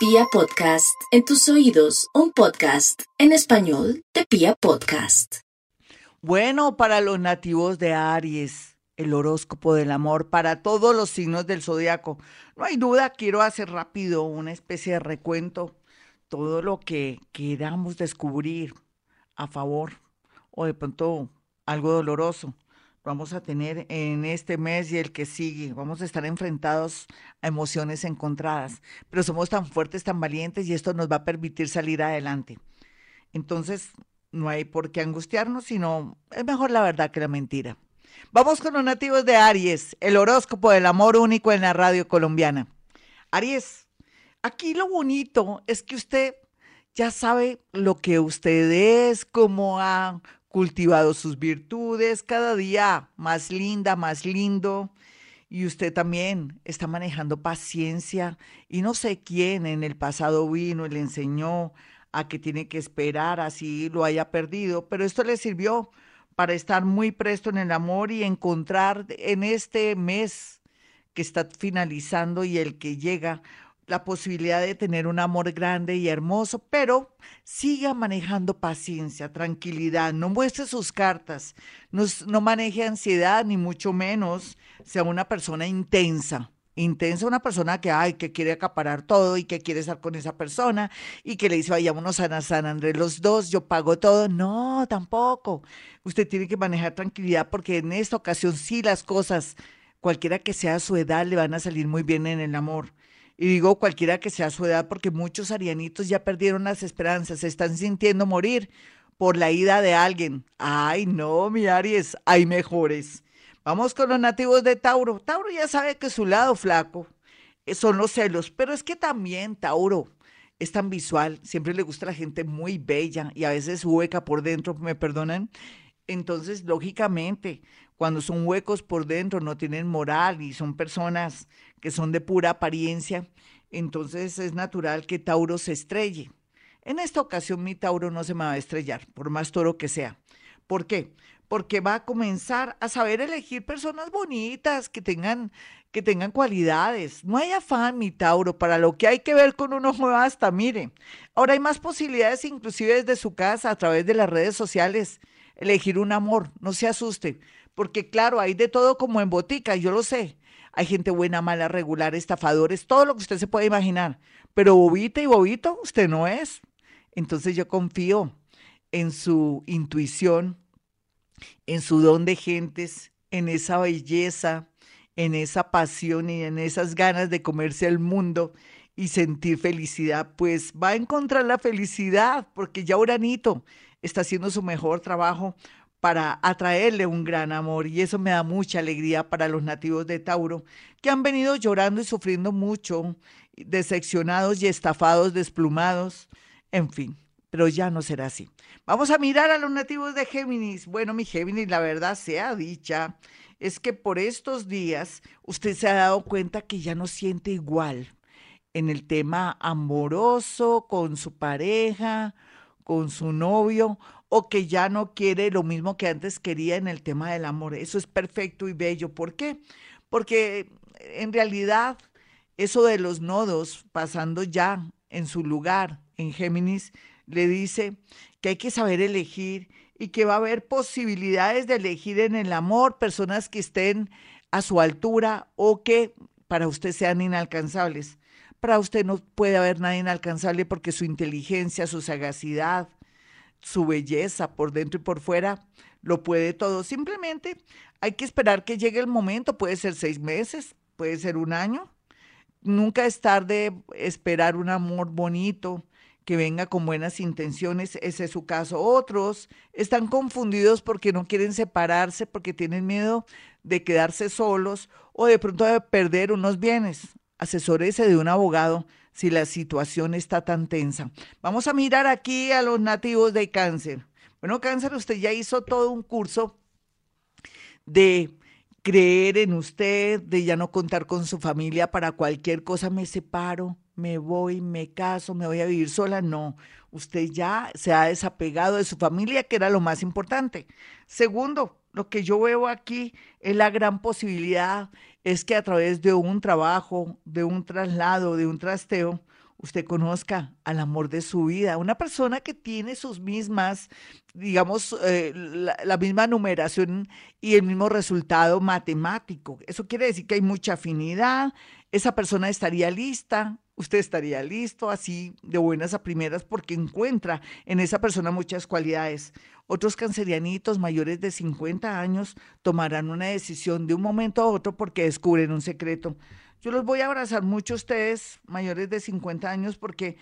Pia Podcast, en tus oídos, un podcast en español de Pia Podcast. Bueno, para los nativos de Aries, el horóscopo del amor, para todos los signos del zodiaco. No hay duda, quiero hacer rápido una especie de recuento, todo lo que queramos descubrir a favor o de pronto algo doloroso vamos a tener en este mes y el que sigue. Vamos a estar enfrentados a emociones encontradas, pero somos tan fuertes, tan valientes y esto nos va a permitir salir adelante. Entonces, no hay por qué angustiarnos, sino es mejor la verdad que la mentira. Vamos con los nativos de Aries, el horóscopo del amor único en la radio colombiana. Aries, aquí lo bonito es que usted ya sabe lo que usted es, cómo ha cultivado sus virtudes, cada día más linda, más lindo. Y usted también está manejando paciencia y no sé quién en el pasado vino y le enseñó a que tiene que esperar así lo haya perdido, pero esto le sirvió para estar muy presto en el amor y encontrar en este mes que está finalizando y el que llega la posibilidad de tener un amor grande y hermoso, pero siga manejando paciencia, tranquilidad, no muestre sus cartas, no, no maneje ansiedad, ni mucho menos sea una persona intensa intensa, una persona que, ay, que quiere acaparar todo y que quiere estar con esa persona y que le dice, vayámonos a San Andrés los dos, yo pago todo. No, tampoco. Usted tiene que manejar tranquilidad porque en esta ocasión sí las cosas, cualquiera que sea su edad, le van a salir muy bien en el amor. Y digo cualquiera que sea su edad, porque muchos arianitos ya perdieron las esperanzas, se están sintiendo morir por la ida de alguien. Ay, no, mi Aries, hay mejores. Vamos con los nativos de Tauro. Tauro ya sabe que su lado flaco eh, son los celos, pero es que también Tauro es tan visual, siempre le gusta a la gente muy bella y a veces hueca por dentro, me perdonan. Entonces, lógicamente, cuando son huecos por dentro, no tienen moral y son personas que son de pura apariencia, entonces es natural que Tauro se estrelle. En esta ocasión mi Tauro no se me va a estrellar, por más toro que sea. ¿Por qué? Porque va a comenzar a saber elegir personas bonitas, que tengan, que tengan cualidades. No hay afán, mi Tauro, para lo que hay que ver con un ojo hasta, mire. Ahora hay más posibilidades, inclusive desde su casa, a través de las redes sociales, elegir un amor. No se asuste porque claro, hay de todo como en botica, yo lo sé. Hay gente buena, mala, regular, estafadores, todo lo que usted se puede imaginar. Pero bobita y bobito, usted no es. Entonces yo confío en su intuición, en su don de gentes, en esa belleza, en esa pasión y en esas ganas de comerse al mundo y sentir felicidad, pues va a encontrar la felicidad, porque ya Uranito está haciendo su mejor trabajo para atraerle un gran amor y eso me da mucha alegría para los nativos de Tauro que han venido llorando y sufriendo mucho, decepcionados y estafados, desplumados, en fin, pero ya no será así. Vamos a mirar a los nativos de Géminis. Bueno, mi Géminis, la verdad sea dicha, es que por estos días usted se ha dado cuenta que ya no siente igual en el tema amoroso con su pareja, con su novio o que ya no quiere lo mismo que antes quería en el tema del amor. Eso es perfecto y bello. ¿Por qué? Porque en realidad eso de los nodos pasando ya en su lugar en Géminis le dice que hay que saber elegir y que va a haber posibilidades de elegir en el amor personas que estén a su altura o que para usted sean inalcanzables. Para usted no puede haber nada inalcanzable porque su inteligencia, su sagacidad, su belleza por dentro y por fuera, lo puede todo. Simplemente hay que esperar que llegue el momento, puede ser seis meses, puede ser un año. Nunca es tarde esperar un amor bonito que venga con buenas intenciones, ese es su caso. Otros están confundidos porque no quieren separarse, porque tienen miedo de quedarse solos o de pronto de perder unos bienes. Asesórese de un abogado si la situación está tan tensa. Vamos a mirar aquí a los nativos de cáncer. Bueno, cáncer, usted ya hizo todo un curso de creer en usted, de ya no contar con su familia para cualquier cosa, me separo, me voy, me caso, me voy a vivir sola. No, usted ya se ha desapegado de su familia, que era lo más importante. Segundo, lo que yo veo aquí es la gran posibilidad es que a través de un trabajo, de un traslado, de un trasteo, usted conozca al amor de su vida, una persona que tiene sus mismas, digamos, eh, la, la, misma numeración y el mismo resultado matemático. Eso quiere decir que hay mucha afinidad, esa persona estaría lista, usted estaría listo así de buenas a primeras porque encuentra en esa persona muchas cualidades. Otros cancerianitos mayores de 50 años tomarán una decisión de un momento a otro porque descubren un secreto. Yo los voy a abrazar mucho a ustedes mayores de 50 años porque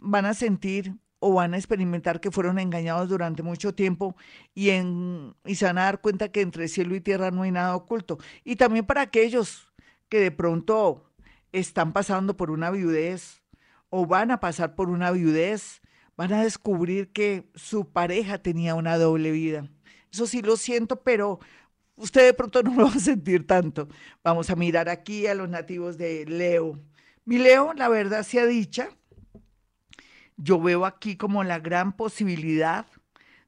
van a sentir o van a experimentar que fueron engañados durante mucho tiempo y, en, y se van a dar cuenta que entre cielo y tierra no hay nada oculto. Y también para aquellos que de pronto están pasando por una viudez o van a pasar por una viudez, van a descubrir que su pareja tenía una doble vida. Eso sí lo siento, pero usted de pronto no lo va a sentir tanto. Vamos a mirar aquí a los nativos de Leo. Mi Leo, la verdad sea dicha, yo veo aquí como la gran posibilidad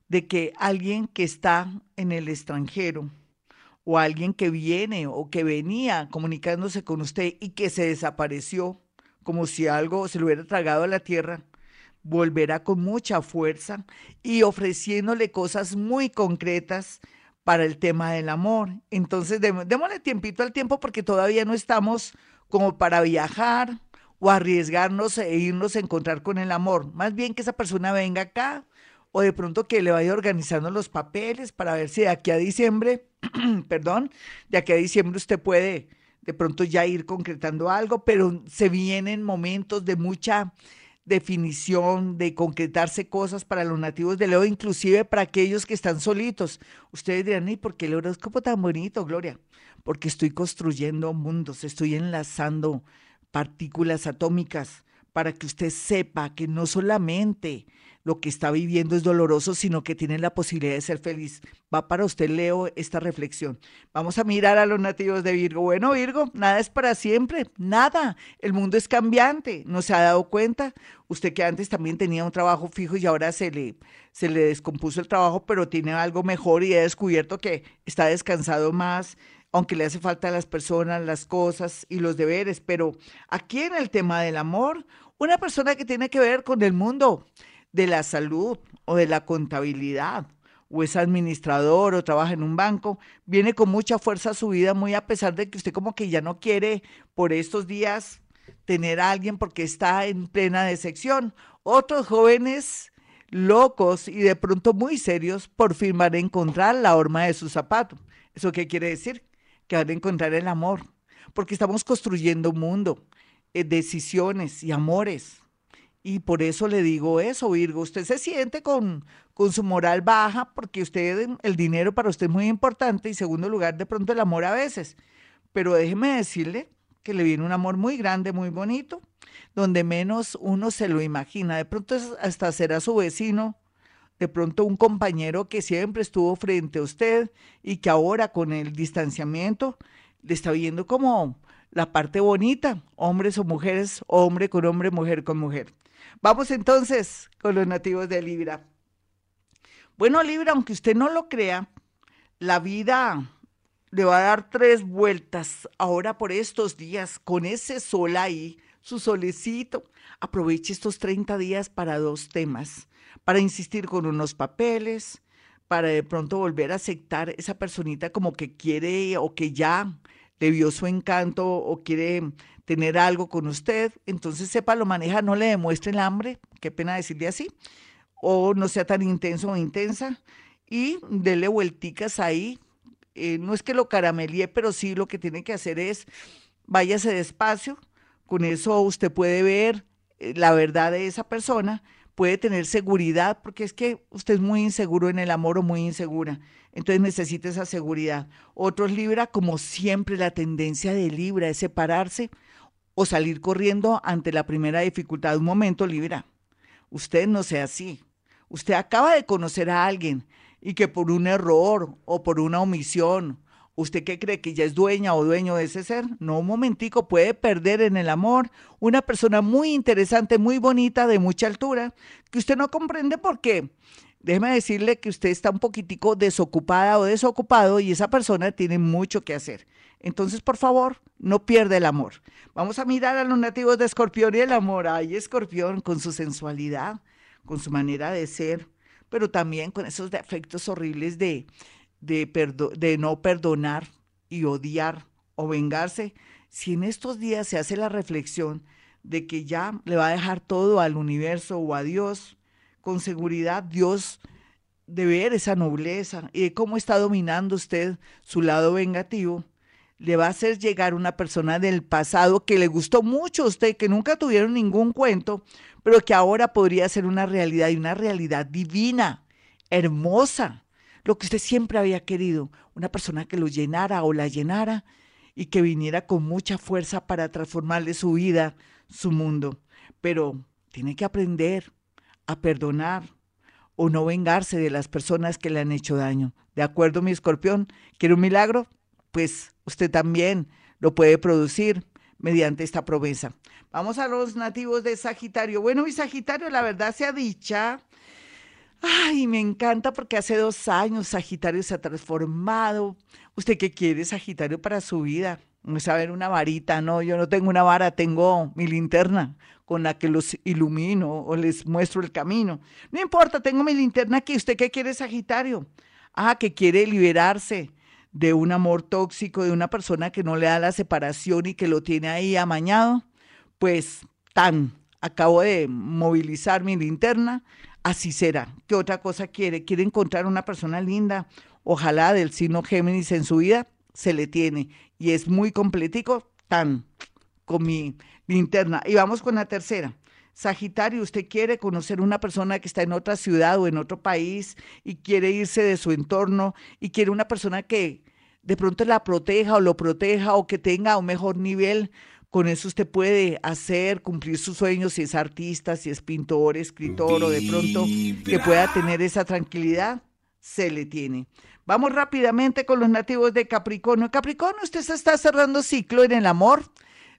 de que alguien que está en el extranjero o alguien que viene o que venía comunicándose con usted y que se desapareció, como si algo se lo hubiera tragado a la tierra, volverá con mucha fuerza y ofreciéndole cosas muy concretas para el tema del amor. Entonces, démosle tiempito al tiempo porque todavía no estamos como para viajar o arriesgarnos e irnos a encontrar con el amor. Más bien que esa persona venga acá o de pronto que le vaya organizando los papeles para ver si de aquí a diciembre, perdón, de aquí a diciembre usted puede de pronto ya ir concretando algo, pero se vienen momentos de mucha definición, de concretarse cosas para los nativos de Leo, inclusive para aquellos que están solitos. Ustedes dirán, ¿y por qué el horóscopo tan bonito, Gloria? Porque estoy construyendo mundos, estoy enlazando partículas atómicas para que usted sepa que no solamente lo que está viviendo es doloroso, sino que tiene la posibilidad de ser feliz. Va para usted, Leo, esta reflexión. Vamos a mirar a los nativos de Virgo. Bueno, Virgo, nada es para siempre, nada. El mundo es cambiante, ¿no se ha dado cuenta? Usted que antes también tenía un trabajo fijo y ahora se le, se le descompuso el trabajo, pero tiene algo mejor y ha descubierto que está descansado más, aunque le hace falta a las personas, las cosas y los deberes. Pero aquí en el tema del amor, una persona que tiene que ver con el mundo de la salud o de la contabilidad o es administrador o trabaja en un banco, viene con mucha fuerza a su vida, muy a pesar de que usted como que ya no quiere por estos días tener a alguien porque está en plena decepción. Otros jóvenes locos y de pronto muy serios por fin van a encontrar la horma de su zapato. ¿Eso qué quiere decir? Que van a encontrar el amor, porque estamos construyendo un mundo, decisiones y amores y por eso le digo eso, Virgo, usted se siente con, con su moral baja porque usted, el dinero para usted es muy importante y segundo lugar, de pronto el amor a veces. Pero déjeme decirle que le viene un amor muy grande, muy bonito, donde menos uno se lo imagina. De pronto hasta será su vecino, de pronto un compañero que siempre estuvo frente a usted y que ahora con el distanciamiento le está viendo como la parte bonita, hombres o mujeres, hombre con hombre, mujer con mujer. Vamos entonces con los nativos de Libra. Bueno, Libra, aunque usted no lo crea, la vida le va a dar tres vueltas ahora por estos días con ese sol ahí, su solecito. Aproveche estos 30 días para dos temas, para insistir con unos papeles, para de pronto volver a aceptar esa personita como que quiere o que ya le vio su encanto o quiere tener algo con usted, entonces sepa lo maneja, no le demuestre el hambre, qué pena decirle así, o no sea tan intenso o intensa, y dele vuelticas ahí. Eh, no es que lo caramelie, pero sí lo que tiene que hacer es váyase despacio, con eso usted puede ver eh, la verdad de esa persona, puede tener seguridad, porque es que usted es muy inseguro en el amor o muy insegura. Entonces necesita esa seguridad. Otros Libra, como siempre, la tendencia de Libra es separarse o salir corriendo ante la primera dificultad. Un momento, Libra, usted no sea así. Usted acaba de conocer a alguien y que por un error o por una omisión, ¿usted qué cree que ya es dueña o dueño de ese ser? No, un momentico, puede perder en el amor una persona muy interesante, muy bonita, de mucha altura, que usted no comprende por qué. Déjeme decirle que usted está un poquitico desocupada o desocupado y esa persona tiene mucho que hacer. Entonces, por favor, no pierda el amor. Vamos a mirar a los nativos de Escorpión y el amor. Ay, Escorpión, con su sensualidad, con su manera de ser, pero también con esos defectos horribles de, de, de no perdonar y odiar o vengarse. Si en estos días se hace la reflexión de que ya le va a dejar todo al universo o a Dios, con seguridad Dios de ver esa nobleza y de cómo está dominando usted su lado vengativo, le va a hacer llegar una persona del pasado que le gustó mucho a usted, que nunca tuvieron ningún cuento, pero que ahora podría ser una realidad y una realidad divina, hermosa, lo que usted siempre había querido, una persona que lo llenara o la llenara y que viniera con mucha fuerza para transformarle su vida, su mundo. Pero tiene que aprender a perdonar, o no vengarse de las personas que le han hecho daño. ¿De acuerdo, mi escorpión? ¿Quiere un milagro? Pues usted también lo puede producir mediante esta promesa. Vamos a los nativos de Sagitario. Bueno, mi Sagitario, la verdad sea dicha. Ay, me encanta porque hace dos años Sagitario se ha transformado. ¿Usted qué quiere, Sagitario, para su vida? No saber una varita, no, yo no tengo una vara, tengo mi linterna con la que los ilumino o les muestro el camino. No importa, tengo mi linterna aquí. ¿Usted qué quiere, Sagitario? Ah, que quiere liberarse de un amor tóxico, de una persona que no le da la separación y que lo tiene ahí amañado. Pues tan, acabo de movilizar mi linterna, así será. ¿Qué otra cosa quiere? ¿Quiere encontrar una persona linda? Ojalá del signo Géminis en su vida se le tiene y es muy completico, tan con mi linterna. Y vamos con la tercera. Sagitario, usted quiere conocer una persona que está en otra ciudad o en otro país y quiere irse de su entorno y quiere una persona que de pronto la proteja o lo proteja o que tenga un mejor nivel. Con eso usted puede hacer, cumplir sus sueños si es artista, si es pintor, escritor o de pronto que pueda tener esa tranquilidad, se le tiene. Vamos rápidamente con los nativos de Capricornio. Capricornio, usted se está cerrando ciclo en el amor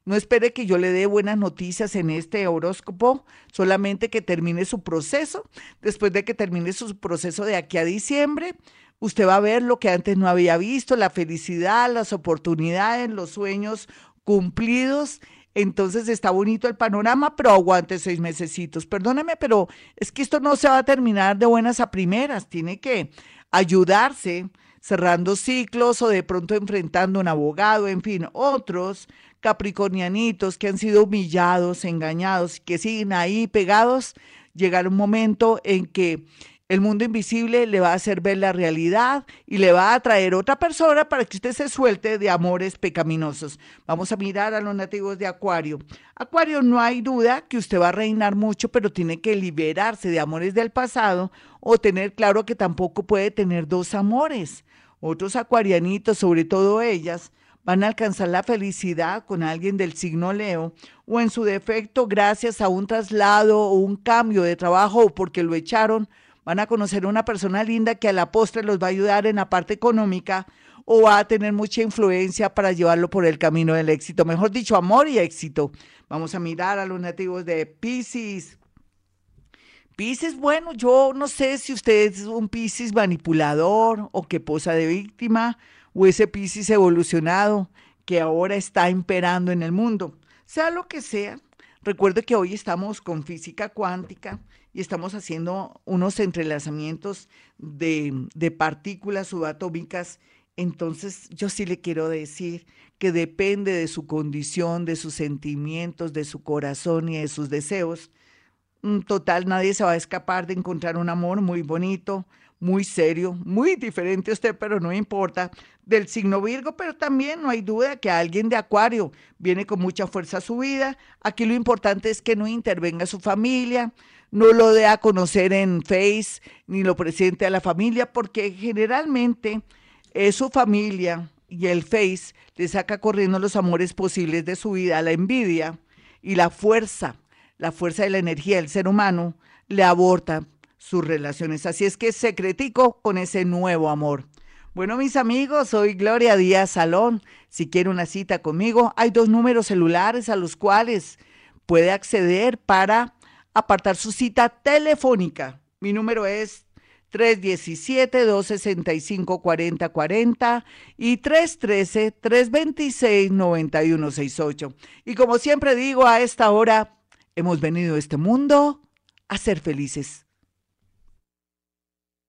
no espere que yo le dé buenas noticias en este horóscopo, solamente que termine su proceso. Después de que termine su proceso de aquí a diciembre, usted va a ver lo que antes no había visto, la felicidad, las oportunidades, los sueños cumplidos. Entonces está bonito el panorama, pero aguante seis mesecitos. Perdóneme, pero es que esto no se va a terminar de buenas a primeras. Tiene que ayudarse cerrando ciclos o de pronto enfrentando a un abogado, en fin, otros capricornianitos que han sido humillados, engañados, que siguen ahí pegados, llegará un momento en que el mundo invisible le va a hacer ver la realidad y le va a traer otra persona para que usted se suelte de amores pecaminosos. Vamos a mirar a los nativos de Acuario. Acuario, no hay duda que usted va a reinar mucho, pero tiene que liberarse de amores del pasado o tener claro que tampoco puede tener dos amores. Otros acuarianitos, sobre todo ellas, van a alcanzar la felicidad con alguien del signo Leo o en su defecto gracias a un traslado o un cambio de trabajo o porque lo echaron, van a conocer una persona linda que a la postre los va a ayudar en la parte económica o va a tener mucha influencia para llevarlo por el camino del éxito. Mejor dicho, amor y éxito. Vamos a mirar a los nativos de Pisces. Pisces, bueno, yo no sé si usted es un Pisces manipulador o que posa de víctima o ese Piscis evolucionado que ahora está imperando en el mundo. Sea lo que sea, recuerde que hoy estamos con física cuántica estamos haciendo unos entrelazamientos de, de partículas subatómicas. Entonces, yo sí le quiero decir que depende de su condición, de sus sentimientos, de su corazón y de sus deseos. Total, nadie se va a escapar de encontrar un amor muy bonito, muy serio, muy diferente a usted, pero no importa, del signo Virgo, pero también no hay duda que alguien de Acuario viene con mucha fuerza a su vida. Aquí lo importante es que no intervenga su familia, no lo dé a conocer en Face, ni lo presente a la familia, porque generalmente es su familia y el Face le saca corriendo los amores posibles de su vida, la envidia y la fuerza, la fuerza de la energía del ser humano le aborta sus relaciones. Así es que secretico con ese nuevo amor. Bueno, mis amigos, soy Gloria Díaz Salón. Si quiere una cita conmigo, hay dos números celulares a los cuales puede acceder para apartar su cita telefónica. Mi número es 317-265-4040 y 313-326-9168. Y como siempre digo, a esta hora hemos venido a este mundo a ser felices.